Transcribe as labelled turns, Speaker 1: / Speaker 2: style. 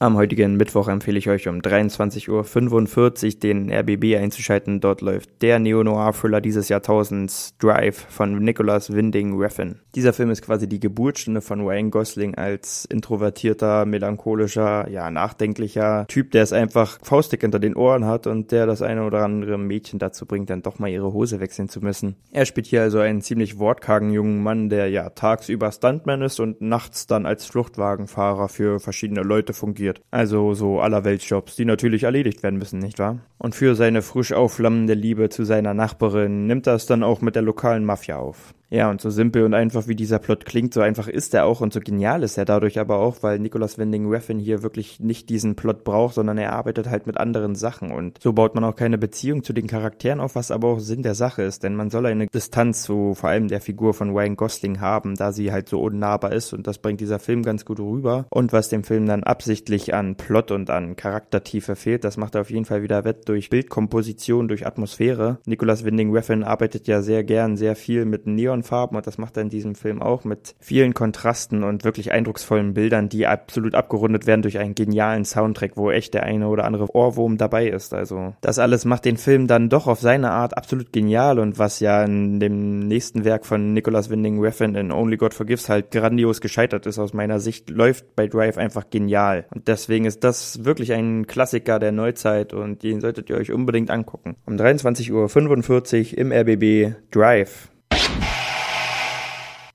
Speaker 1: Am heutigen Mittwoch empfehle ich euch um 23.45 Uhr den RBB einzuschalten. Dort läuft der Neo-Noir-Thriller dieses Jahrtausends Drive von Nicholas Winding Refn. Dieser Film ist quasi die Geburtsstunde von Ryan Gosling als introvertierter, melancholischer, ja, nachdenklicher Typ, der es einfach faustig hinter den Ohren hat und der das eine oder andere Mädchen dazu bringt, dann doch mal ihre Hose wechseln zu müssen. Er spielt hier also einen ziemlich wortkargen jungen Mann, der ja tagsüber Stuntman ist und nachts dann als Fluchtwagenfahrer für verschiedene Leute fungiert wird. Also so allerweltsjobs, die natürlich erledigt werden müssen, nicht wahr? Und für seine frisch aufflammende Liebe zu seiner Nachbarin nimmt er es dann auch mit der lokalen Mafia auf. Ja, und so simpel und einfach wie dieser Plot klingt, so einfach ist er auch und so genial ist er dadurch aber auch, weil Nicholas Winding Refn hier wirklich nicht diesen Plot braucht, sondern er arbeitet halt mit anderen Sachen. Und so baut man auch keine Beziehung zu den Charakteren auf, was aber auch Sinn der Sache ist, denn man soll eine Distanz zu vor allem der Figur von Ryan Gosling haben, da sie halt so unnahbar ist. Und das bringt dieser Film ganz gut rüber. Und was dem Film dann absichtlich an Plot und an Charaktertiefe fehlt, das macht er auf jeden Fall wieder wett durch Bildkomposition, durch Atmosphäre. Nicholas Winding Refn arbeitet ja sehr gern sehr viel mit Neon Farben und das macht er in diesem Film auch mit vielen Kontrasten und wirklich eindrucksvollen Bildern, die absolut abgerundet werden durch einen genialen Soundtrack, wo echt der eine oder andere Ohrwurm dabei ist. Also das alles macht den Film dann doch auf seine Art absolut genial und was ja in dem nächsten Werk von Nicholas Winding Refn in Only God Forgives halt grandios gescheitert ist aus meiner Sicht, läuft bei Drive einfach genial. Und deswegen ist das wirklich ein Klassiker der Neuzeit und den solltet ihr euch unbedingt angucken. Um 23.45 Uhr im RBB Drive.